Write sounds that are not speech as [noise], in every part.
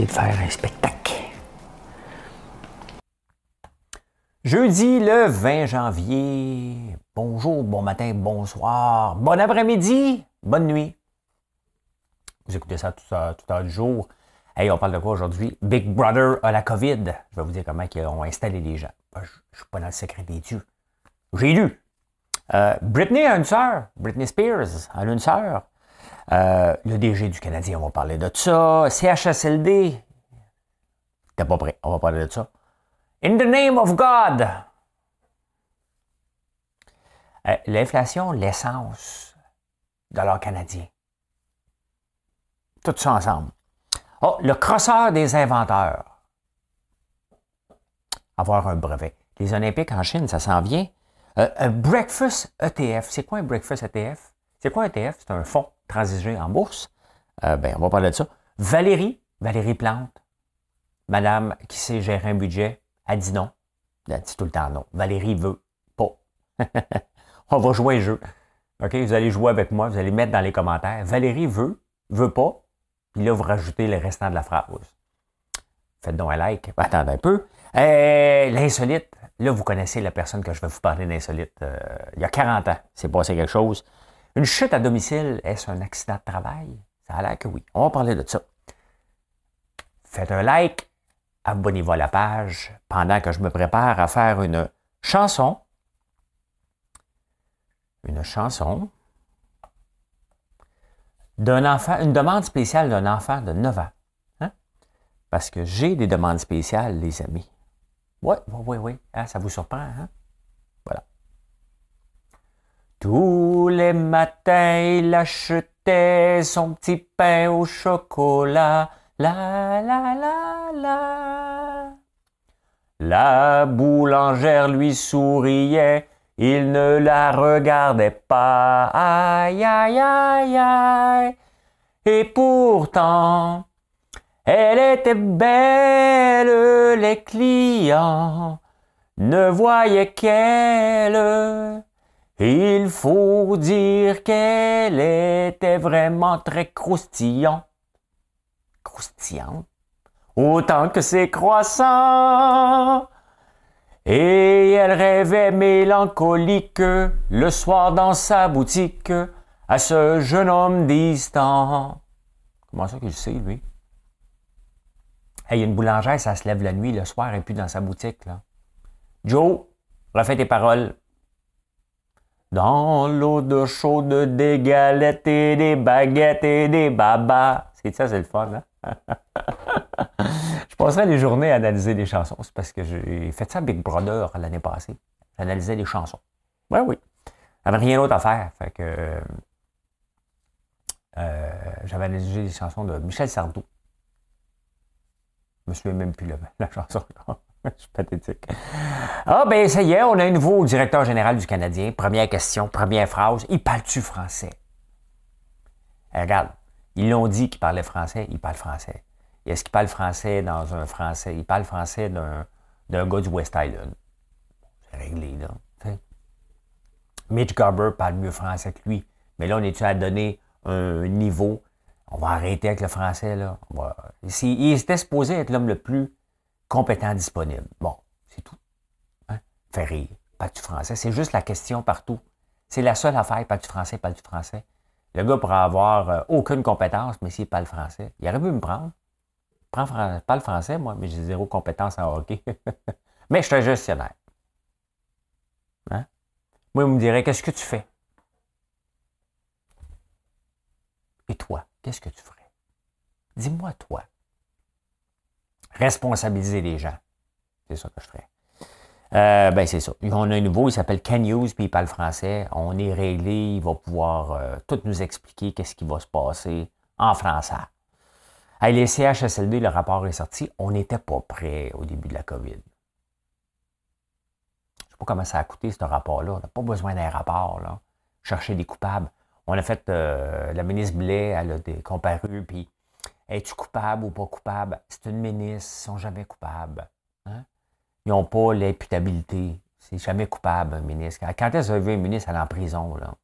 De faire un spectacle. Jeudi le 20 janvier. Bonjour, bon matin, bonsoir, bon après-midi, bonne nuit. Vous écoutez ça tout à, tout à du jour. Hey, on parle de quoi aujourd'hui? Big Brother a la COVID. Je vais vous dire comment ils ont installé les gens. Je ne suis pas dans le secret des dieux. J'ai lu. Euh, Britney a une sœur. Britney Spears a une sœur. Euh, le DG du Canadien, on va parler de ça. CHSLD, t'es pas prêt, on va parler de ça. In the name of God. Euh, l'inflation, l'essence, dollar canadien. Tout ça ensemble. Oh, le crosseur des inventeurs. Avoir un brevet. Les Olympiques en Chine, ça s'en vient. Euh, un breakfast ETF. C'est quoi un breakfast ETF? C'est quoi un ETF? C'est un fonds transiger en bourse. Euh, ben, on va parler de ça. Valérie, Valérie Plante, madame qui sait gérer un budget, elle dit non. Elle dit tout le temps non. Valérie veut pas. [laughs] on va jouer un jeu. OK? Vous allez jouer avec moi, vous allez mettre dans les commentaires. Valérie veut, veut pas. Puis là, vous rajoutez le restant de la phrase. Faites donc un like. Attendez un peu. Euh, l'insolite. Là, vous connaissez la personne que je vais vous parler d'insolite. Euh, il y a 40 ans, c'est passé quelque chose. Une chute à domicile, est-ce un accident de travail? Ça a l'air que oui. On va parler de ça. Faites un like, abonnez-vous à la page pendant que je me prépare à faire une chanson. Une chanson d'un enfant, une demande spéciale d'un enfant de 9 ans. Hein? Parce que j'ai des demandes spéciales, les amis. Oui, oui, oui, oui. Hein, ça vous surprend, hein? Tous les matins, il achetait son petit pain au chocolat. La la la la. La boulangère lui souriait, il ne la regardait pas. Aïe aïe aïe aïe. Et pourtant, elle était belle, les clients ne voyaient qu'elle. Il faut dire qu'elle était vraiment très croustillante. Croustillante? Autant que c'est croissant. Et elle rêvait mélancolique le soir dans sa boutique à ce jeune homme distant. Comment ça qu'il sait, lui? Il y a une boulangère, ça se lève la nuit, le soir, et puis dans sa boutique. Là. Joe, refais tes paroles. Dans l'eau de chaude, des galettes et des baguettes et des babas. C'est ça, c'est le fun, hein? [laughs] je passerai les journées à analyser des chansons. C'est parce que j'ai fait ça à Big Brother l'année passée. J'analysais des chansons. Oui, oui. J'avais rien d'autre à faire. Fait que euh, j'avais analysé des chansons de Michel Sardou. Je me souviens même plus la, la chanson. [laughs] Je suis pathétique. Ah, ben, ça y est, on a un nouveau directeur général du Canadien. Première question, première phrase. Il parle-tu français? Eh, regarde, ils l'ont dit qu'il parlait français, il parle français. Est-ce qu'il parle français dans un français? Il parle français d'un, d'un gars du West Island. C'est réglé, là. Mitch Garber parle mieux français que lui. Mais là, on est-tu à donner un niveau? On va arrêter avec le français, là. il était supposé être l'homme le plus compétent disponible. Bon, c'est tout. Hein? Rire, pas du français? C'est juste la question partout. C'est la seule affaire, pas du français, pas du français? Le gars pourrait avoir euh, aucune compétence, mais s'il parle français, il aurait pu me prendre. Prends pas le français, moi, mais j'ai zéro compétence en hockey. [laughs] mais je suis un gestionnaire. Hein? Moi, il me dirait, qu'est-ce que tu fais? Et toi, qu'est-ce que tu ferais? Dis-moi, toi responsabiliser les gens. C'est ça que je ferais. Euh, ben, c'est ça. On a un nouveau, il s'appelle Ken puis il parle français. On est réglé, il va pouvoir euh, tout nous expliquer qu'est-ce qui va se passer en français. Hey, les CHSLD, le rapport est sorti. On n'était pas prêt au début de la COVID. Je ne sais pas comment ça a coûté, ce rapport-là. On n'a pas besoin d'un rapport. Là. Chercher des coupables. On a fait, euh, la ministre Blais, elle a comparu, puis es-tu coupable ou pas coupable? C'est une ministre, ils sont jamais coupables. Hein? Ils n'ont pas l'imputabilité. C'est jamais coupable, un ministre. Quand est-ce que vous un ministre aller en prison, là?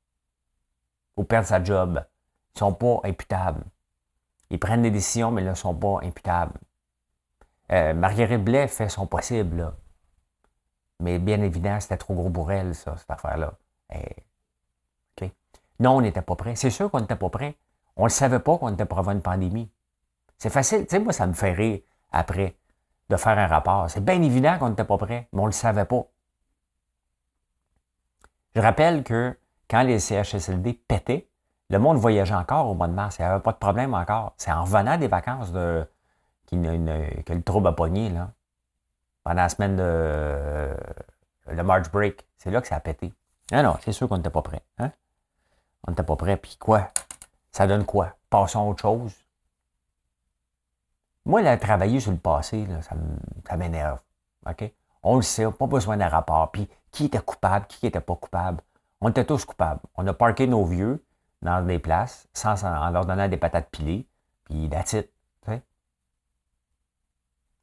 Ou perdre sa job? Ils ne sont pas imputables. Ils prennent des décisions, mais ils ne sont pas imputables. Euh, Marguerite Blais fait son possible, là. Mais bien évidemment, c'était trop gros pour elle, ça, cette affaire-là. Eh, non, on n'était pas prêt. C'est sûr qu'on n'était pas prêt. On ne savait pas qu'on était pour avoir une pandémie. C'est facile. Tu sais, moi, ça me fait rire après de faire un rapport. C'est bien évident qu'on n'était pas prêt, mais on ne le savait pas. Je rappelle que quand les CHSLD pétaient, le monde voyageait encore au mois de mars. Il n'y avait pas de problème encore. C'est en revenant des vacances de, que le trouble a pogné, là. Pendant la semaine de le March Break. C'est là que ça a pété. Non, non, c'est sûr qu'on n'était pas prêt. Hein? On n'était pas prêt. Puis quoi? Ça donne quoi? Passons à autre chose. Moi, là, travailler sur le passé, ça m'énerve. On le sait, pas besoin d'un rapport. Puis qui était coupable, qui n'était pas coupable? On était tous coupables. On a parqué nos vieux dans des places sans, en leur donnant des patates pilées, puis that's it.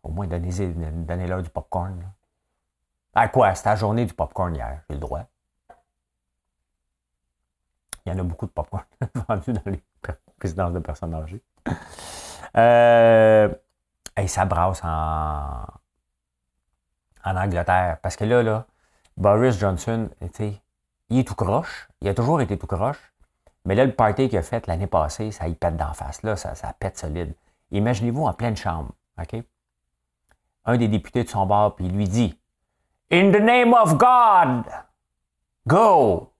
Au moins, donnez-leur du popcorn. À quoi? C'était la journée du popcorn hier, j'ai le droit. Il y en a beaucoup de popcorn [laughs] vendus dans les [laughs] résidences de personnes âgées. Euh, et ça brasse en, en Angleterre. Parce que là, là, Boris Johnson, il est tout croche. Il a toujours été tout croche. Mais là, le party qu'il a fait l'année passée, ça y pète d'en face. Là, ça, ça pète solide. Imaginez-vous en pleine chambre. OK? Un des députés de son bord, puis il lui dit In the name of God, go!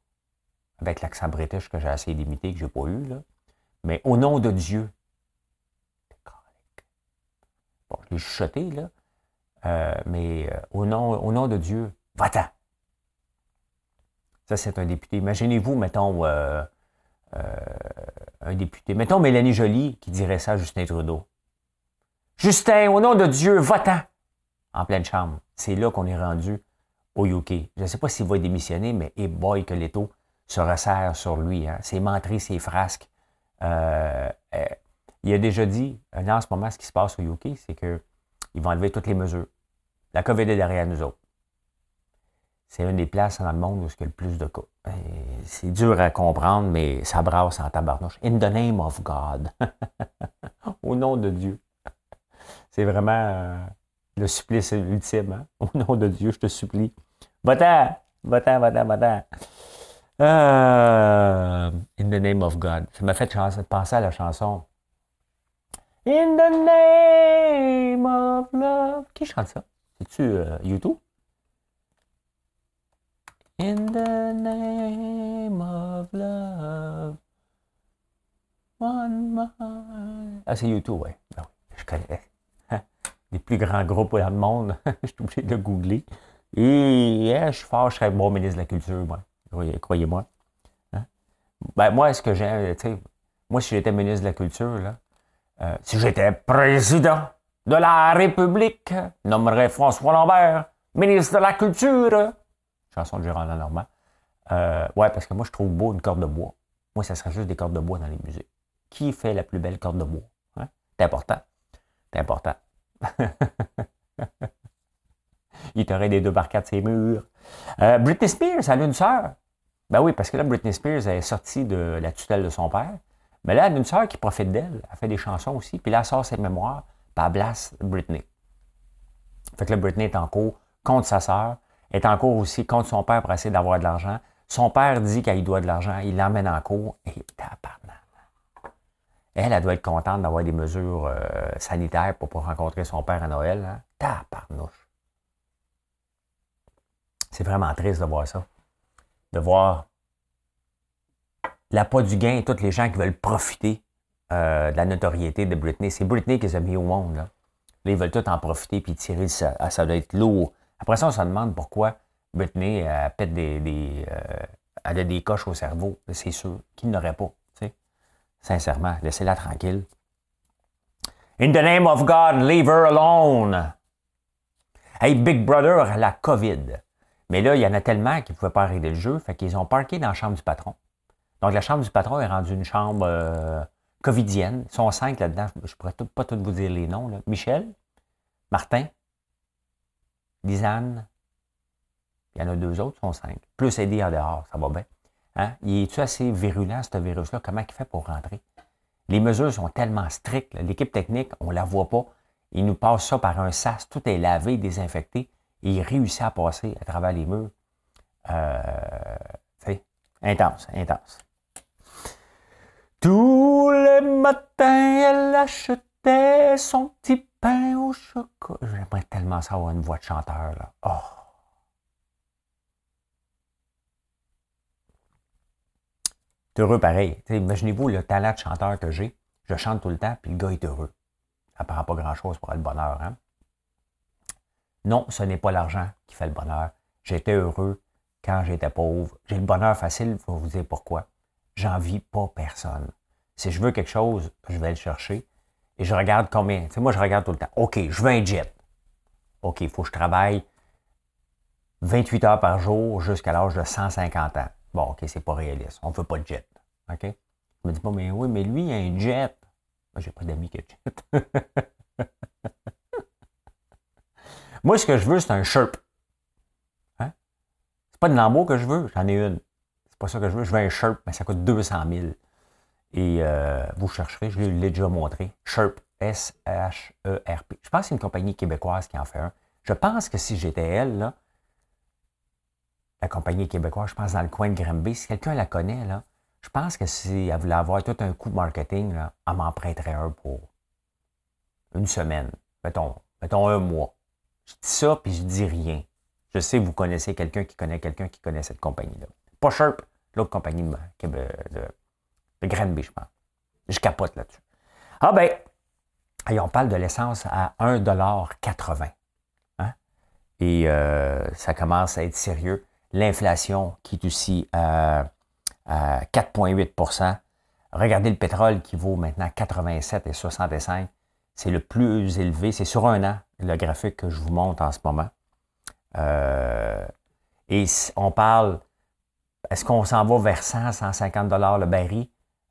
Avec l'accent british que j'ai essayé d'imiter, que je n'ai pas eu, là. Mais au nom de Dieu. Je l'ai chuchoté, là. Euh, mais euh, au, nom, au nom de Dieu, va-t'en. Ça, c'est un député. Imaginez-vous, mettons, euh, un député. Mettons Mélanie Joly qui dirait ça à Justin Trudeau. Justin, au nom de Dieu, va-t'en. En pleine chambre. C'est là qu'on est rendu au UK. Je ne sais pas s'il va démissionner, mais et boy que l'étau se resserre sur lui. Hein. Ses menteries, ses frasques. Il a déjà dit, là, en ce moment, ce qui se passe au UK, c'est qu'ils vont enlever toutes les mesures. La COVID est derrière nous autres. C'est une des places dans le monde où il y a le plus de cas. Ben, c'est dur à comprendre, mais ça brasse en tabarnouche. In the name of God. [laughs] Au nom de Dieu. C'est vraiment euh, le supplice ultime. Hein? Au nom de Dieu, je te supplie. Va-t'en, va-t'en. Euh, in the name of God. Ça m'a fait penser à la chanson. In the name of love. Qui chante ça? C'est-tu euh, YouTube? In the name of love. One more. Ah, c'est YouTube, oui. je connais. Les plus grands groupes dans le monde. [laughs] je suis obligé de googler. Et je suis fort, je serais bon ministre de la Culture, moi. Croyez-moi. Hein? Ben, moi, est-ce que j'ai. Moi, si j'étais ministre de la Culture, là, euh, si j'étais président de la République nommerait François Lambert, ministre de la Culture. Chanson de Gérard Normand. Euh, ouais, parce que moi, je trouve beau une corde de bois. Moi, ça serait juste des cordes de bois dans les musées. Qui fait la plus belle corde de bois? Hein? C'est important. C'est important. [laughs] Il t'aurait des deux barcades de ses murs. Britney Spears, elle a une sœur. Ben oui, parce que là, Britney Spears est sortie de la tutelle de son père. Mais là, elle a une sœur qui profite d'elle. Elle fait des chansons aussi. Puis là, elle sort ses mémoires par Blast Britney. Fait que là, Britney est en cours contre sa sœur, est en cours aussi contre son père pour essayer d'avoir de l'argent. Son père dit qu'il doit de l'argent, il l'emmène en cours et Elle, elle doit être contente d'avoir des mesures euh, sanitaires pour pouvoir rencontrer son père à Noël. Hein? Taparnouche. C'est vraiment triste de voir ça. De voir l'appât du gain et tous les gens qui veulent profiter euh, de la notoriété de Britney. C'est Britney qui les a mis au monde. Là. ils veulent tous en profiter puis tirer ça. Ah, ça doit être lourd. Après ça, on se demande pourquoi Britney euh, pète des, euh, elle a des coches au cerveau. C'est sûr qu'il n'aurait pas. Sincèrement, laissez-la tranquille. In the name of God, leave her alone. Hey, Big Brother la COVID. Mais là, il y en a tellement qu'ils ne pouvaient pas arrêter le jeu, fait qu'ils ont parqué dans la chambre du patron. Donc, la chambre du patron est rendue une chambre euh, covidienne. Ils sont cinq là-dedans. Je ne pourrais pas tout vous dire les noms. Michel, Martin, Lisanne, il y en a deux autres, sont cinq. Plus Eddie en dehors, ça va bien. Hein? Il est-tu assez virulent, ce virus-là? Comment il fait pour rentrer? Les mesures sont tellement strictes. L'équipe technique, on ne la voit pas. Il nous passe ça par un sas. Tout est lavé, désinfecté. Et il réussit à passer à travers les murs. Euh, intense, intense. Tous les matins, elle achetait son petit pain au chocolat. J'aimerais tellement ça avoir une voix de chanteur. Là. Oh. Heureux pareil. Imaginez-vous le talent de chanteur que j'ai. Je chante tout le temps, puis le gars est heureux. Ça ne pas grand-chose pour être le bonheur. Hein? Non, ce n'est pas l'argent qui fait le bonheur. J'étais heureux quand j'étais pauvre. J'ai le bonheur facile, je vais vous dire pourquoi. J'envie pas personne. Si je veux quelque chose, je vais le chercher. Et je regarde combien. Tu sais, moi, je regarde tout le temps. OK, je veux un jet. OK, il faut que je travaille 28 heures par jour jusqu'à l'âge de 150 ans. Bon, OK, c'est pas réaliste. On ne veut pas de jet. OK? Je me dis pas, mais oui, mais lui, il a un jet. Moi, j'ai pas d'amis qui a jet. [laughs] Moi, ce que je veux, c'est un Sherp. Hein? C'est pas de Lambo que je veux, j'en ai une. C'est pas ça que je veux. Je veux un Sherp, mais ça coûte 200 000. Et euh, vous chercherez, je l'ai déjà montré. Sherp, S-H-E-R-P. Je pense que c'est une compagnie québécoise qui en fait un. Je pense que si j'étais elle, la compagnie québécoise, je pense dans le coin de Granby. Si quelqu'un la connaît, je pense que si elle voulait avoir tout un coup de marketing, elle m'en prêterait un pour une semaine. Mettons, mettons un mois. Je dis ça, puis je dis rien. Je sais que vous connaissez quelqu'un qui connaît quelqu'un qui connaît cette compagnie-là. L'autre compagnie de, de, Granby, je pense. Je capote là-dessus. Ah ben, on parle de l'essence à 1,80 hein? Et euh, ça commence à être sérieux l'inflation qui est aussi à, 4,8% Regardez le pétrole qui vaut maintenant 87 et 65. C'est le plus élevé. C'est sur un an, le graphique que je vous montre en ce moment. Euh, et on parle, est-ce qu'on s'en va vers 100, 150 dollars le baril?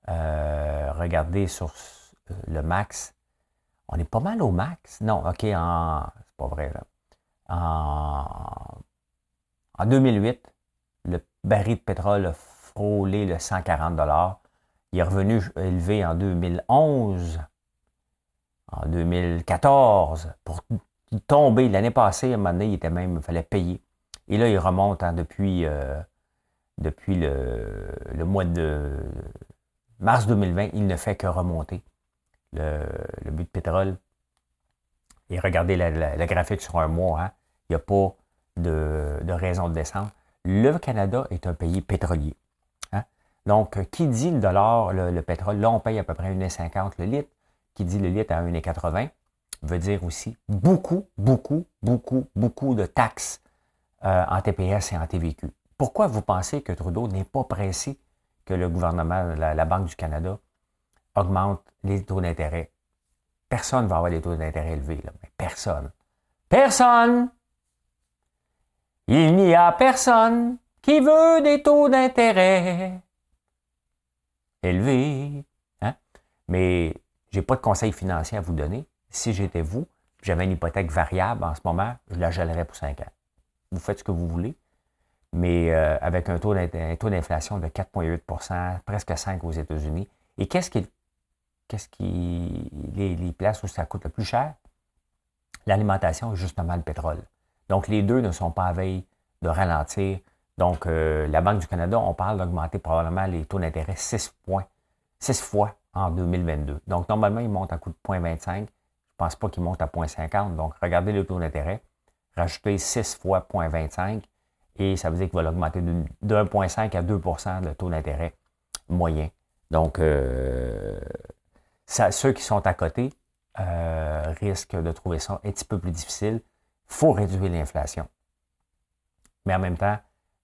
Euh, regardez sur le max. On est pas mal au max. Non, OK, en, c'est pas vrai. En en 2008, le baril de pétrole a frôlé le 140 Il est revenu élevé en 2011, en 2014, pour tomber. L'année passée, à un moment donné, il était même, il fallait payer. Et là, il remonte hein, depuis, euh, depuis le, mois de mars 2020. Il ne fait que remonter le, but de pétrole. Et regardez le graphique sur un mois. Hein. il n'y a pas de, de raison de descendre. Le Canada est un pays pétrolier. Hein. Donc, qui dit le dollar, le, pétrole, là, on paye à peu près 1,50 le litre. Qui dit le litre à 1,80 veut dire aussi beaucoup, beaucoup, beaucoup, beaucoup de taxes euh, en TPS et en TVQ. Pourquoi vous pensez que Trudeau n'est pas pressé que le gouvernement, la, Banque du Canada, augmente les taux d'intérêt? Personne ne va avoir des taux d'intérêt élevés, personne. Personne! Il n'y a personne qui veut des taux d'intérêt élevés. Hein? Mais je n'ai pas de conseil financier à vous donner. Si j'étais vous, j'avais une hypothèque variable en ce moment, je la gèlerais pour 5 ans. Vous faites ce que vous voulez, mais euh, avec un taux d'inflation de 4,8% presque 5 aux États-Unis. Et qu'est-ce qui, qu'est-ce qui les, les places où ça coûte le plus cher? L'alimentation et justement le pétrole. Donc, les deux ne sont pas à veille de ralentir. Donc, euh, la Banque du Canada, on parle d'augmenter probablement les taux d'intérêt 6 points, 6 fois en 2022. Donc, normalement, ils montent à coup de 0,25. Je ne pense pas qu'ils montent à 0,50. Donc, regardez le taux d'intérêt, rajoutez 6 fois 0,25 et ça veut dire qu'il va l'augmenter de 1,5 à 2% le taux d'intérêt moyen. Donc, euh, ceux qui sont à côté euh, risquent de trouver ça un petit peu plus difficile faut réduire l'inflation. Mais en même temps,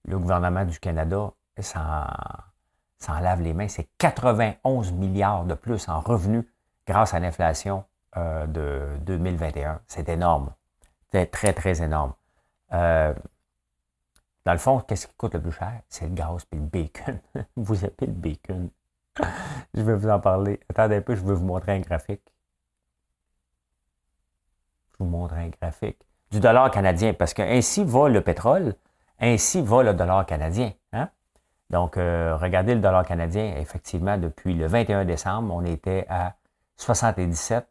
le gouvernement du Canada s'en lave les mains. C'est 91 milliards de plus en revenus grâce à l'inflation euh, de 2021. C'est énorme. C'est très, très énorme. Dans le fond, qu'est-ce qui coûte le plus cher? C'est le gaz et le bacon. [laughs] vous avez le bacon. [laughs] je vais vous en parler. Attendez un peu, je vais vous montrer un graphique. Je vous montre un graphique du dollar canadien, parce que ainsi va le pétrole, ainsi va le dollar canadien. Hein? Donc, euh, regardez le dollar canadien, effectivement, depuis le 21 décembre, on était à 77.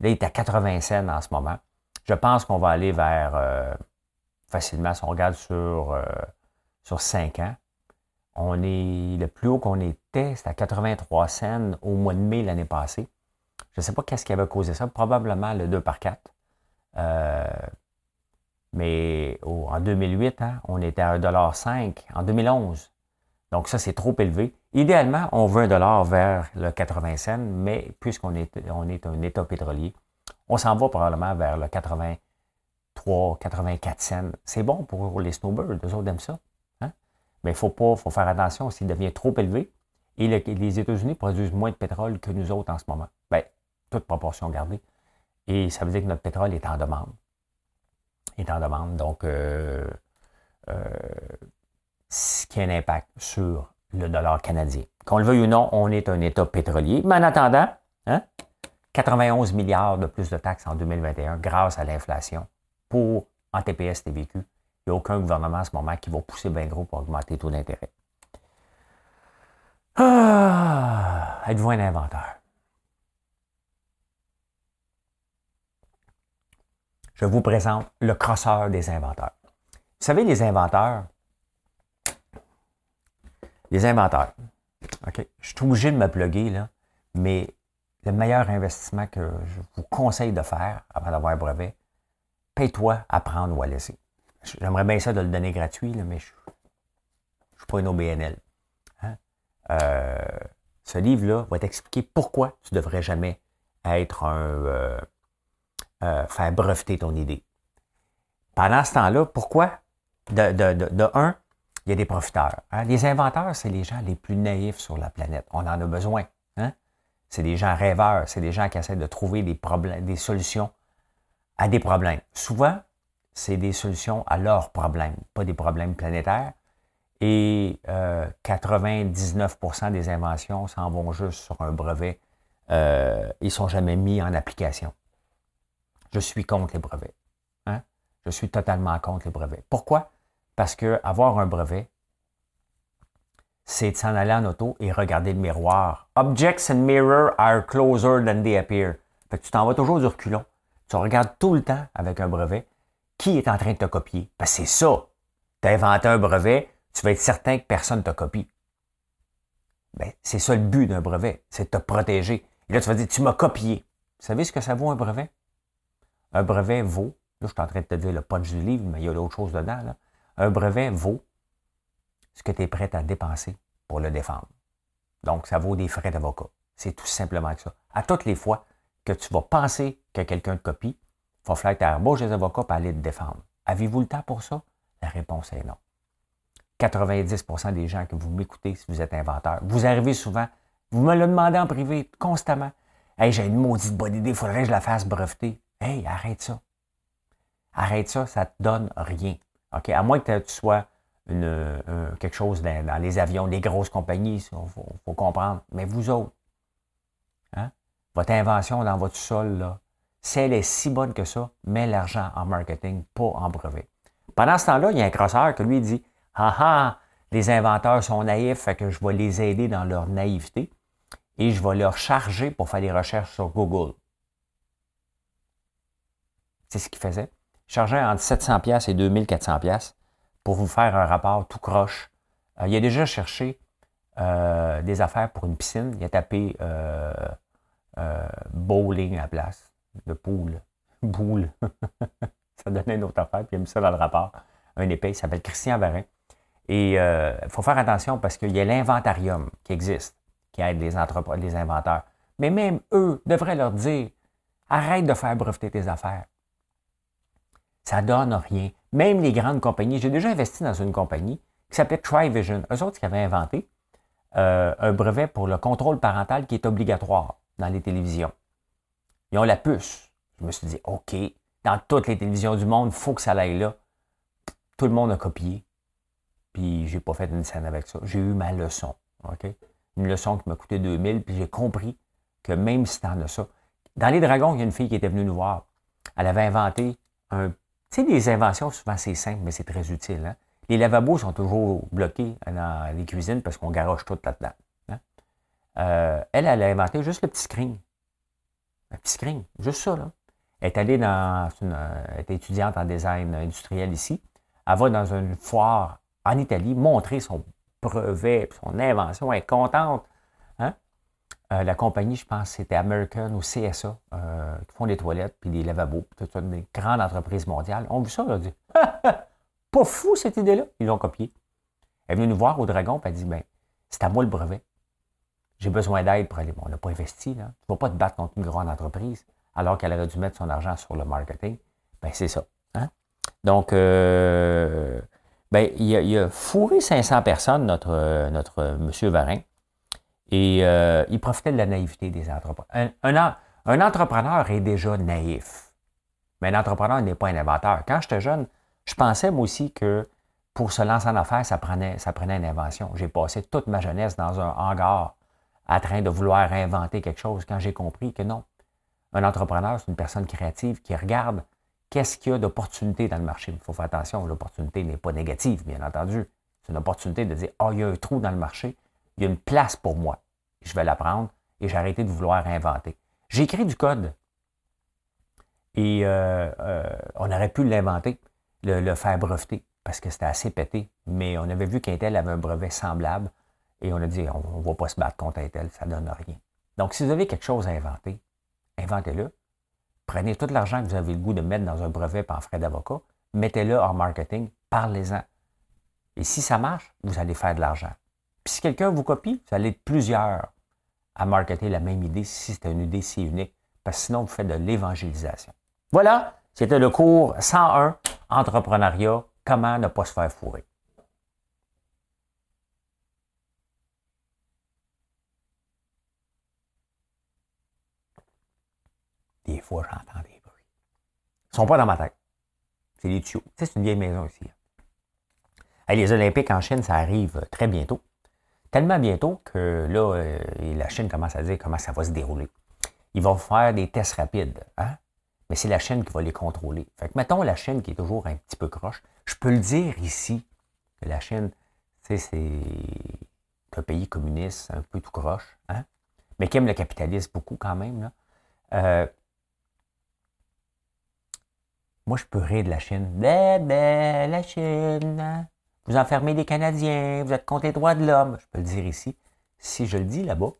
Là, il est à 80 cents en ce moment. Je pense qu'on va aller vers, euh, facilement, si on regarde sur, euh, sur 5 ans, on est, le plus haut qu'on était, c'était à 83 cents au mois de mai l'année passée. Je ne sais pas qu'est-ce qui avait causé ça, probablement le 2 par 4. Euh, mais en 2008, hein, on était à 1,5 en 2011. Donc ça, c'est trop élevé. Idéalement, on veut un dollar vers le 80 cents, mais puisqu'on est, on est un État pétrolier, on s'en va probablement vers le 83, 84 cents. C'est bon pour les snowbirds, eux autres aiment ça. Hein? Mais il faut pas, faut faire attention s'il devient trop élevé. Et les États-Unis produisent moins de pétrole que nous autres en ce moment. Bien, toute proportion gardée. Et ça veut dire que notre pétrole est en demande. Est en demande. Donc, euh, euh, ce qui a un impact sur le dollar canadien. Qu'on le veuille ou non, on est un État pétrolier. Mais en attendant, 91 hein, milliards de plus de taxes en 2021 grâce à l'inflation pour en TPS TVQ. Il n'y a aucun gouvernement en ce moment qui va pousser bien gros pour augmenter le taux d'intérêt. Ah, êtes-vous un inventeur? je vous présente le crosseur des inventeurs. Vous savez, les inventeurs, les inventeurs, OK, je suis obligé de me plugger, là, mais le meilleur investissement que je vous conseille de faire avant d'avoir un brevet, paye-toi à prendre ou à laisser. J'aimerais bien ça de le donner gratuit, mais je ne suis pas une OBNL. Hein. Euh, ce livre-là va t'expliquer pourquoi tu ne devrais jamais être un, euh, euh, faire breveter ton idée. Pendant ce temps-là, pourquoi? De, de, un, il y a des profiteurs. Hein. Les inventeurs, c'est les gens les plus naïfs sur la planète. On en a besoin. Hein? C'est des gens rêveurs, c'est des gens qui essaient de trouver des problèmes, des solutions à des problèmes. Souvent, c'est des solutions à leurs problèmes, pas des problèmes planétaires. Et 99% euh, des inventions s'en vont juste sur un brevet. Euh, ils ne sont jamais mis en application. Je suis contre les brevets. Hein? Je suis totalement contre les brevets. Pourquoi? Parce que avoir un brevet, c'est de s'en aller en auto et regarder le miroir. Objects and mirror are closer than they appear. Fait que tu t'en vas toujours du reculon. Tu regardes tout le temps avec un brevet qui est en train de te copier? Parce c'est ça. Tu as inventé un brevet, tu vas être certain que personne ne te copie. Ben, c'est ça le but d'un brevet, c'est de te protéger. Et là, tu vas dire, tu m'as copié. Vous savez ce que ça vaut un brevet? Un brevet vaut, là je suis en train de te dire le punch du livre, mais il y a d'autres choses dedans, un brevet vaut ce que tu es prêt à dépenser pour le défendre. Donc, ça vaut des frais d'avocat. C'est tout simplement que ça. À toutes les fois que tu vas penser que quelqu'un te copie, il va falloir que tu des avocats pour aller te défendre. Avez-vous le temps pour ça? La réponse est non. 90% des gens que vous m'écoutez, si vous êtes inventeur, vous arrivez souvent, vous me le demandez en privé constamment. Hey, j'ai une maudite bonne idée, faudrait que je la fasse breveter. Hey, arrête ça. Arrête ça, ça ne te donne rien. À moins que tu sois une, quelque chose dans, les avions, des grosses compagnies, il faut, comprendre. Mais vous autres? Votre invention dans votre sol, là, si elle est si bonne que ça, mets l'argent en marketing, pas en brevet. Pendant ce temps-là, il y a un crosseur qui lui dit Ah ah, les inventeurs sont naïfs, fait que je vais les aider dans leur naïveté et je vais leur charger pour faire des recherches sur Google. C'est ce qu'il faisait. Il chargeait entre 700 pièces et 2400 pièces pour vous faire un rapport tout croche. Euh, il a déjà cherché euh, des affaires pour une piscine. Il a tapé euh, bowling à la place de poule. [laughs] Boule. [laughs] ça donnait une autre affaire, puis il a mis ça dans le rapport. Un épée, il s'appelle Christian Varin. Et il faut faire attention parce qu'il y a l'inventarium qui existe, qui aide les, les inventeurs. Mais même eux devraient leur dire arrête de faire breveter tes affaires. Ça donne rien. Même les grandes compagnies, j'ai déjà investi dans une compagnie qui s'appelait Trivision. Eux autres qui avaient inventé euh, un brevet pour le contrôle parental qui est obligatoire dans les télévisions. Ils ont la puce. Je me suis dit, OK, dans toutes les télévisions du monde, il faut que ça aille là. Tout le monde a copié. Puis j'ai pas fait une scène avec ça. J'ai eu ma leçon. Une leçon qui m'a coûté 2000, puis j'ai compris que même si t'en as ça. Dans Les Dragons, il y a une fille qui était venue nous voir. Elle avait inventé un. Tu sais, des inventions, souvent c'est simple, mais c'est très utile. Hein? Les lavabos sont toujours bloqués dans les cuisines parce qu'on garoche tout là-dedans. Euh, elle, elle a inventé juste le petit screen. Un petit screen, juste ça. Là. Elle est allée dans. Euh, elle est étudiante en design industriel ici. Elle va dans une foire en Italie montrer son brevet, son invention. Elle est contente. Hein? Euh, la compagnie, je pense, c'était American ou CSA, qui font des toilettes puis des lavabos. C'est une grande entreprise mondiale. On vu ça, on dit [laughs] pas fou cette idée-là. Ils l'ont copié. Elle est venue nous voir au Dragon, et elle dit ben, c'est à moi le brevet. J'ai besoin d'aide pour aller. Bon, on n'a pas investi, là. Tu ne vas pas te battre contre une grande entreprise alors qu'elle aurait dû mettre son argent sur le marketing. Ben, c'est ça. Hein? Donc, euh, ben, il, a, fourré 500 personnes, notre, notre M. Varin, et euh, il profitait de la naïveté des entrepreneurs. Un, un, entrepreneur est déjà naïf, mais un entrepreneur n'est pas un inventeur. Quand j'étais jeune, je pensais, moi aussi, que pour se lancer en affaires, ça prenait, ça prenait une invention. J'ai passé toute ma jeunesse dans un hangar à train de vouloir inventer quelque chose quand j'ai compris que non. Un entrepreneur, c'est une personne créative qui regarde qu'est-ce qu'il y a d'opportunité dans le marché. Il faut faire attention, l'opportunité n'est pas négative, bien entendu. C'est une opportunité de dire, oh, il y a un trou dans le marché, il y a une place pour moi. Je vais la prendre et j'ai arrêté de vouloir inventer. J'ai écrit du code et euh, euh, on aurait pu l'inventer le, faire breveter parce que c'était assez pété. Mais on avait vu qu'Intel avait un brevet semblable et on a dit on ne va pas se battre contre Intel, ça ne donne rien. Donc, si vous avez quelque chose à inventer, inventez-le. Prenez tout l'argent que vous avez le goût de mettre dans un brevet par frais d'avocat, mettez-le en marketing, parlez-en. Et si ça marche, vous allez faire de l'argent. Puis si quelqu'un vous copie, vous allez être plusieurs à marketer la même idée si c'est une idée si unique, parce que sinon vous faites de l'évangélisation. Voilà, c'était le cours 101 Entrepreneuriat, comment ne pas se faire fourrer. Des fois, j'entends des bruits. Ils ne sont pas dans ma tête. C'est les tuyaux. c'est une vieille maison ici. les Olympiques en Chine, ça arrive très bientôt. Tellement bientôt que là, euh, la Chine commence à dire comment ça va se dérouler. Ils vont faire des tests rapides. Hein? mais c'est la chaîne qui va les contrôler. Fait que, mettons, la chaîne qui est toujours un petit peu croche, je peux le dire ici, que la chaîne, c'est un pays communiste, un peu tout croche, hein? mais qui aime le capitalisme beaucoup quand même. Là. Euh, moi, je peux rire de la Chine. Ben, ben, la Chine, vous enfermez des Canadiens, vous êtes contre les droits de l'homme. Je peux le dire ici. Si je le dis là-bas,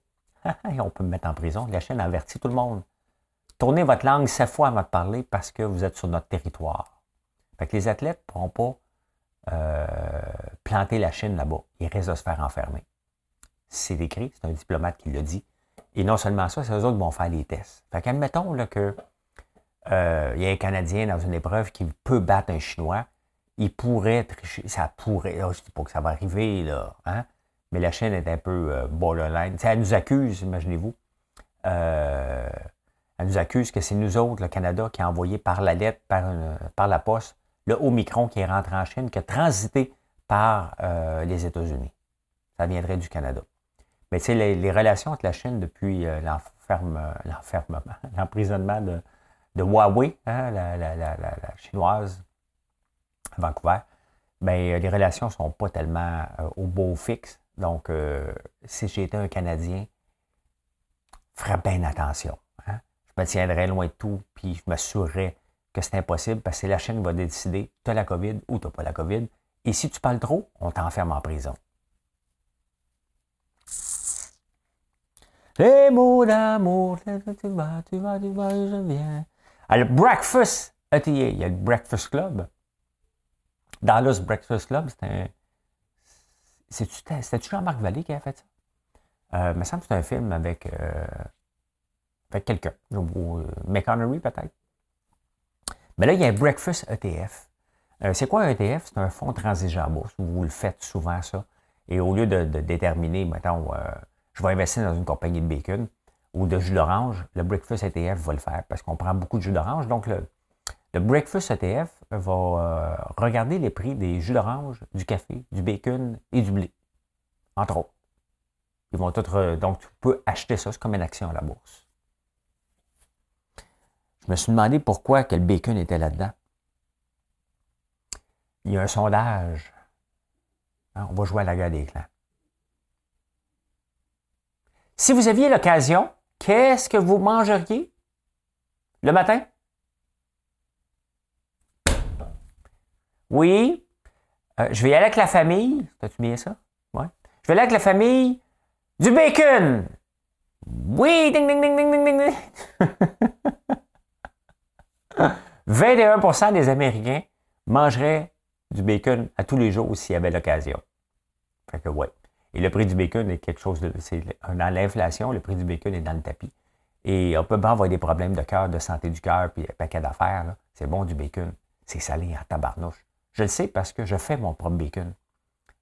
[laughs] on peut me mettre en prison. La Chine avertit tout le monde. Tournez votre langue sept fois avant de parler parce que vous êtes sur notre territoire. Fait que les athlètes ne pourront pas euh, planter la Chine là-bas. Ils risquent de se faire enfermer. C'est écrit, c'est un diplomate qui l'a dit. Et non seulement ça, c'est eux autres qui vont faire les tests. Fait qu'admettons que euh, il y a un Canadien dans une épreuve qui peut battre un Chinois, il pourrait tricher. Ça pourrait. Là, je ne dis pas que ça va arriver, là. Hein? Mais la Chine est un peu euh, borderline. elle nous accuse, imaginez-vous. Euh, elle nous accuse que c'est nous autres, le Canada, qui a envoyé par la lettre, par, par la poste, le Omicron qui est rentré en Chine, qui a transité par euh, les États-Unis. Ça viendrait du Canada. Mais tu sais, les, relations entre la Chine depuis l'enfermement, [laughs] l'emprisonnement de, Huawei, hein, la, chinoise à Vancouver, bien, les relations ne sont pas tellement euh, au beau fixe. Donc, si j'étais un Canadien, ferais bien attention je me tiendrais loin de tout, puis je m'assurerais que c'est impossible parce que la chaîne va décider tu as la COVID ou tu n'as pas la COVID. Et si tu parles trop, on t'enferme en prison. Les mots d'amour, tu vas, tu vas, tu vas, je viens. Alors, Breakfast ETA, il y a le Breakfast Club. Dallas Breakfast Club, c'était un. C'était-tu Jean-Marc Vallée qui a fait ça? Euh, il me semble que c'est un film avec euh, avec quelqu'un. Euh, McConnery peut-être. Mais là, il y a Breakfast ETF. Euh, c'est quoi un ETF? C'est un fonds transigent en bourse. Vous le faites souvent, ça. Et au lieu de, déterminer, mettons, euh, je vais investir dans une compagnie de bacon, ou de jus d'orange, le Breakfast ETF va le faire parce qu'on prend beaucoup de jus d'orange. Donc, le, le Breakfast ETF va euh, regarder les prix des jus d'orange, du café, du bacon et du blé, entre autres. Ils vont être, donc, tu peux acheter ça, c'est comme une action à la bourse. Je me suis demandé pourquoi que le bacon était là-dedans. Il y a un sondage. Hein, on va jouer à la guerre des clans. Si vous aviez l'occasion, qu'est-ce que vous mangeriez le matin? Oui. Euh, je vais y aller avec la famille. T'as-tu bien ça? Ouais. Je vais aller avec la famille. Du bacon! Oui! Ding, ding, ding, ding, ding, ding. [laughs] 21% des Américains mangeraient du bacon à tous les jours s'il y avait l'occasion. Fait que, ouais. Et le prix du bacon est quelque chose de. C'est, dans l'inflation, le prix du bacon est dans le tapis. Et on peut avoir des problèmes de cœur, de santé du cœur, puis un paquet d'affaires. C'est bon du bacon. C'est salé en tabarnouche. Je le sais parce que je fais mon propre bacon.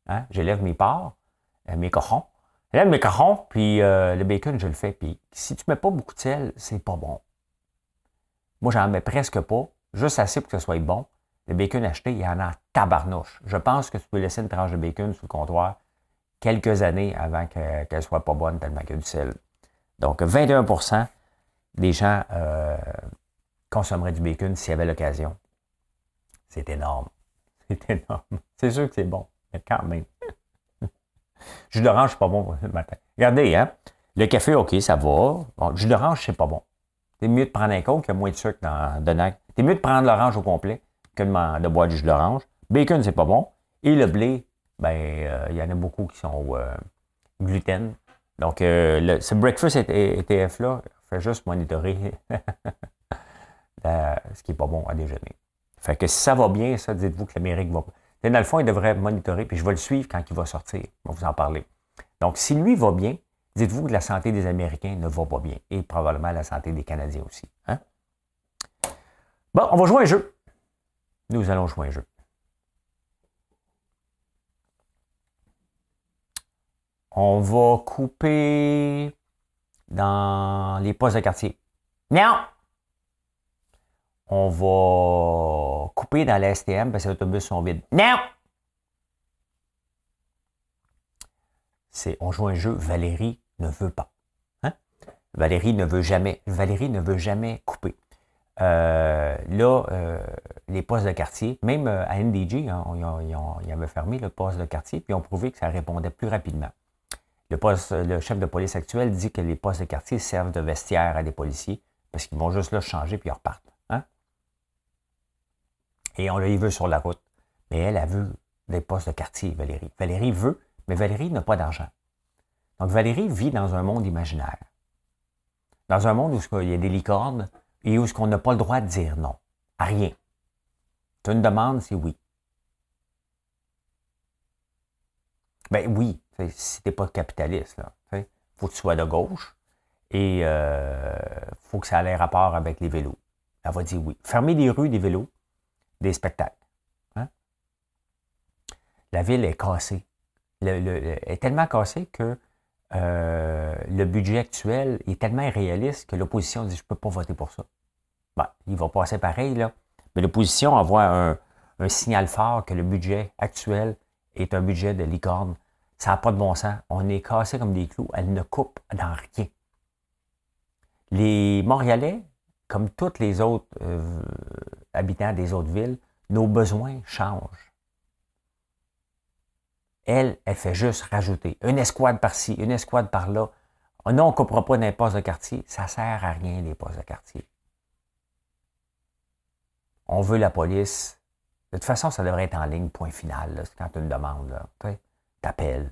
Hein? J'élève mes porcs, euh, mes cochons. J'élève mes cochons, puis euh, le bacon, je le fais. Puis si tu mets pas beaucoup de sel, c'est pas bon. Moi, j'en mets presque pas, juste assez pour que ce soit bon. Le bacon acheté, il y en a tabarnouche. Je pense que tu peux laisser une tranche de bacon sous le comptoir quelques années avant qu'elle ne soit pas bonne tellement qu'il a du sel. Donc, 21% des gens euh, consommeraient du bacon s'il y avait l'occasion. C'est énorme. [laughs] C'est énorme. C'est sûr que c'est bon, mais quand même. [laughs] jus d'orange, c'est pas bon le matin. Regardez, hein? Le café, OK, ça va. Bon, jus d'orange, c'est pas bon. C'est mieux de prendre un coke, il y a moins de sucre dans, dedans. C'est mieux de prendre l'orange au complet que de, boire du jus d'orange. Bacon, c'est pas bon. Et le blé, ben, euh, il y en a beaucoup qui sont euh, gluten. Donc, euh, ce breakfast ETF-là fait juste monitorer [laughs] ce qui n'est pas bon à déjeuner. Fait que si ça va bien, ça, dites-vous que l'Amérique va. Dans le fond, il devrait monitorer, puis je vais le suivre quand il va sortir. On va vous en parler. Donc, si lui va bien, dites-vous que la santé des Américains ne va pas bien. Et probablement la santé des Canadiens aussi. Hein? Bon, on va jouer un jeu. Nous allons jouer un jeu. On va couper dans les postes de quartier. Non! On va couper dans la STM parce que les autobus sont vides. Non! C'est, on joue un jeu, Valérie ne veut pas. Hein? Valérie ne veut jamais. Valérie ne veut jamais couper. Euh, là, euh, les postes de quartier, même euh, à NDG, hein, ils, avaient fermé le poste de quartier, puis ils ont prouvé que ça répondait plus rapidement. Le, chef de police actuel dit que les postes de quartier servent de vestiaire à des policiers parce qu'ils vont juste là changer puis ils repartent. Hein? Et on les veut sur la route. Mais elle, a vu des postes de quartier, Valérie. Valérie veut, mais Valérie n'a pas d'argent. Donc Valérie vit dans un monde imaginaire. Dans un monde où il y a des licornes et où on n'a pas le droit de dire non. À rien. Tu une demande, c'est oui. Ben oui, si tu n'es pas capitaliste, il faut que tu sois de gauche et il euh, faut que ça ait rapport avec les vélos. Elle va dire oui. Fermer des rues, des vélos, des spectacles. Hein? La ville est cassée. elle est tellement cassée que euh, le budget actuel est tellement irréaliste que l'opposition dit je ne peux pas voter pour ça. Ben, il va passer pareil, là. Mais l'opposition envoie un signal fort que le budget actuel est un budget de licorne. Ça n'a pas de bon sens. On est cassé comme des clous. Elle ne coupe dans rien. Les Montréalais, comme tous les autres euh, habitants des autres villes, nos besoins changent. Elle, elle fait juste rajouter une escouade par-ci, une escouade par-là. Non, on ne coupera pas d'un poste de quartier. Ça ne sert à rien, les postes de quartier. On veut la police. De toute façon, ça devrait être en ligne, point final. quand tu une demande. T'appelles.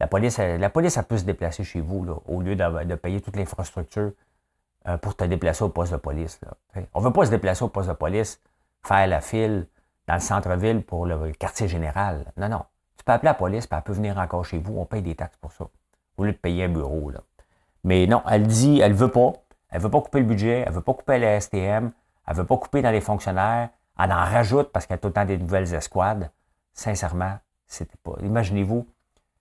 La police, elle, la police, peut se déplacer chez vous, là, au lieu de, payer toute l'infrastructure euh, pour te déplacer au poste de police. On ne veut pas se déplacer au poste de police, faire la file dans le centre-ville pour le quartier général. Non, non. Tu peux appeler la police, puis elle peut venir encore chez vous. On paye des taxes pour ça. Au lieu de payer un bureau. Là. Mais non, elle dit, elle veut pas. Elle veut pas couper le budget, elle veut pas couper la STM, elle veut pas couper dans les fonctionnaires. Elle en rajoute parce qu'elle a tout le temps des nouvelles escouades. Sincèrement, Imaginez-vous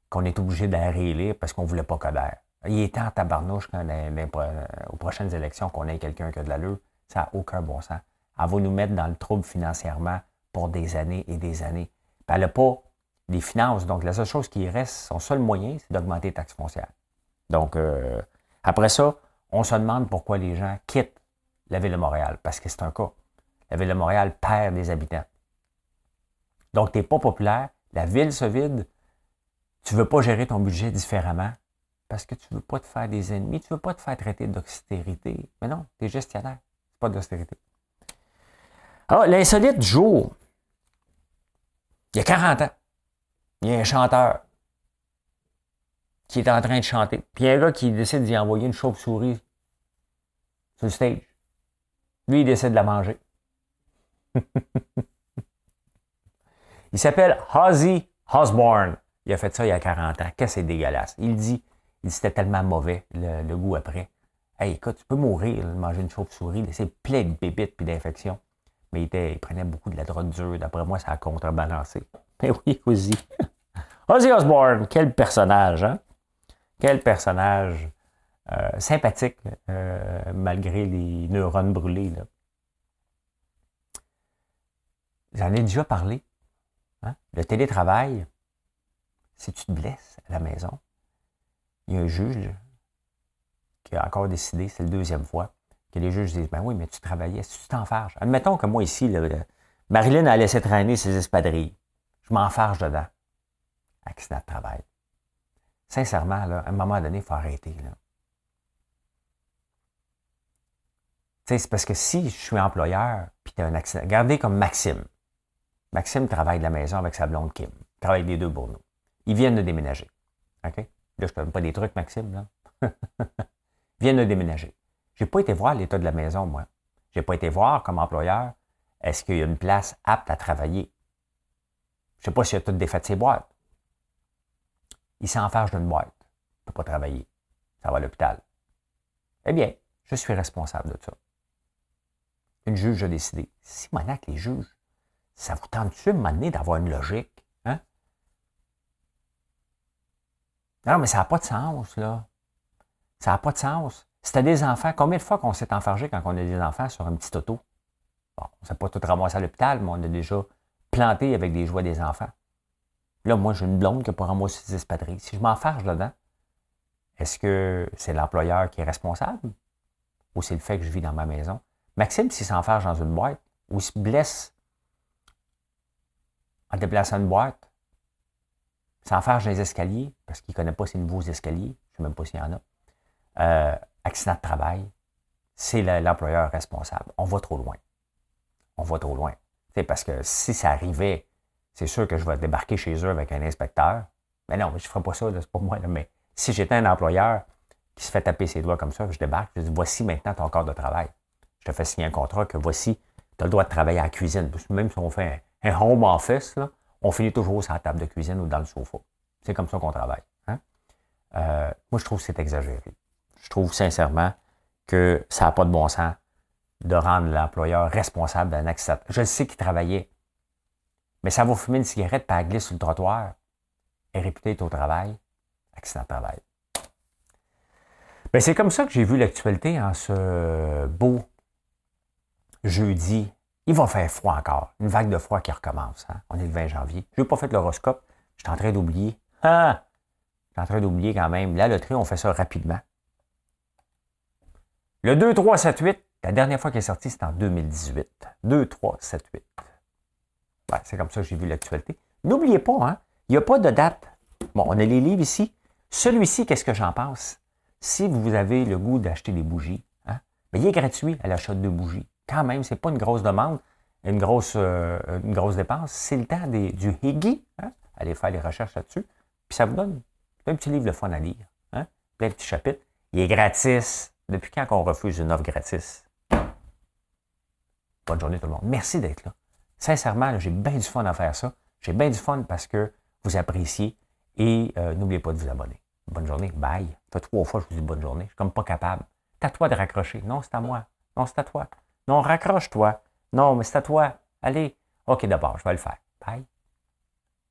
qu'on est obligé d'aérer parce qu'on voulait pas qu'elle Il est temps, tabarnouche, quand, aux prochaines élections, qu'on ait quelqu'un qui a de l'allure. Ça n'a aucun bon sens. Elle va nous mettre dans le trouble financièrement pour des années et des années. elle n'a pas les finances. Donc, la seule chose qui reste, son seul moyen, c'est d'augmenter les taxes foncières. Donc, euh, après ça, on se demande pourquoi les gens quittent la ville de Montréal, parce que c'est un cas. La ville de Montréal perd des habitants. Donc, tu n'es pas populaire, la ville se vide, tu ne veux pas gérer ton budget différemment parce que tu ne veux pas te faire des ennemis, tu ne veux pas te faire traiter d'austérité. Mais non, tu es gestionnaire, c'est pas d'austérité. Ah, l'insolite jour. Il y a 40 ans. Il y a un chanteur qui est en train de chanter. Puis il y a un gars qui décide d'y envoyer une chauve-souris sur le stage. Lui, il décide de la manger. [laughs] il s'appelle Ozzy Osbourne. Il a fait ça il y a 40 ans. Qu'est-ce que c'est dégueulasse. Il dit, il c'était tellement mauvais, le, goût après. Hey, écoute, tu peux mourir manger une chauve-souris. C'est plein de bébites et d'infections. Mais il, prenait beaucoup de la drogue dure. D'après moi, ça a contrebalancé. [laughs] Mais oui, Ozzy. [laughs] Ozzy Osbourne, quel personnage, hein? Quel personnage euh, sympathique, euh, malgré les neurones brûlés. J'en ai déjà parlé. Hein? Le télétravail, si tu te blesses à la maison, il y a un juge qui a encore décidé, c'est la deuxième fois, que les juges disent Ben oui, mais tu travaillais, si tu t'en farges. Admettons que moi ici, Marilyn a laissé traîner ses espadrilles. Je m'en farge dedans. Accident de travail. Sincèrement, là, à un moment donné, il faut arrêter. Là. C'est parce que si je suis employeur, puis tu as un accident, regardez comme Maxime. Maxime travaille de la maison avec sa blonde Kim. Il travaille les deux pour nous. Ils viennent de déménager. OK? Là, je ne donne pas des trucs, Maxime, là. Ils [laughs] viennent de déménager. Je n'ai pas été voir l'état de la maison, moi. Je n'ai pas été voir comme employeur, est-ce qu'il y a une place apte à travailler? Je ne sais pas s'il a toutes défait de ses boîtes. Il s'enfarge d'une boîte. Il ne peut pas travailler. Ça va à l'hôpital. Eh bien, je suis responsable de ça. Une juge a décidé. Si, Monac, les juges, ça vous tente-tu, un d'avoir une logique? Hein? Non, mais ça n'a pas de sens, là. Ça n'a pas de sens. Tu des enfants, combien de fois qu'on s'est enfargé quand on a des enfants sur un petit auto? Bon, on ne s'est pas tout ramassé à l'hôpital, mais on a déjà planté avec des jouets des enfants. Là, moi, j'ai une blonde qui pas ramassé ses espadrilles. Si je m'enfarge dedans, est-ce que c'est l'employeur qui est responsable? Ou c'est le fait que je vis dans ma maison? Maxime, s'il s'enfarge dans une boîte, ou se blesse en déplaçant une boîte, s'enfarge dans les escaliers, parce qu'il ne connaît pas ces nouveaux escaliers, je ne sais même pas s'il y en a, euh, accident de travail, c'est l'employeur responsable. On va trop loin. On va trop loin. C'est parce que si ça arrivait, c'est sûr que je vais débarquer chez eux avec un inspecteur. Mais non, je ne ferai pas ça, c'est pour moi. Mais si j'étais un employeur qui se fait taper ses doigts comme ça, je débarque, je dis voici maintenant ton corps de travail. Je te fais signer un contrat que voici, tu as le droit de travailler à la cuisine. Même si on fait un, home office, on finit toujours sur la table de cuisine ou dans le sofa. C'est comme ça qu'on travaille. Hein? Euh, moi, je trouve que c'est exagéré. Je trouve sincèrement que ça n'a pas de bon sens de rendre l'employeur responsable d'un accident. Je sais qu'il travaillait, mais ça va fumer une cigarette par glisse sur le trottoir et réputé au travail. Accident de travail. Ben, c'est comme ça que j'ai vu l'actualité en ce beau jeudi. Il va faire froid encore. Une vague de froid qui recommence. Hein. On est le 20 janvier. Je n'ai pas fait l'horoscope. Je suis en train d'oublier. Ah! Je suis en train d'oublier quand même. La loterie, on fait ça rapidement. Le 2, 3, 7, 8, la dernière fois qu'il est sorti, c'était en 2018. 2, 3, 7, 8. c'est comme ça que j'ai vu l'actualité. N'oubliez pas, hein, il n'y a pas de date. Bon, on a les livres ici. Celui-ci, qu'est-ce que j'en pense? Si vous avez le goût d'acheter des bougies, hein, il est gratuit à l'achat de bougies. Quand même, ce n'est pas une grosse demande, une grosse, euh, une grosse dépense. C'est le temps des, du Higgy. Hein? Allez faire les recherches là-dessus. Puis ça vous donne un petit livre de fun à lire. Hein? Plein de petits chapitres. Il est gratis. Depuis quand on refuse une offre gratis? Bonne journée tout le monde. Merci d'être là. Sincèrement, j'ai bien du fun à faire ça. J'ai bien du fun parce que vous appréciez et euh, n'oubliez pas de vous abonner. Bonne journée. Bye. Ça fait trois fois que je vous dis bonne journée. Je suis comme pas capable. C'est à toi de raccrocher. Non, c'est à moi. Non, c'est à toi. Non, raccroche-toi. Non, mais c'est à toi. Allez. OK, d'abord, je vais le faire. Bye.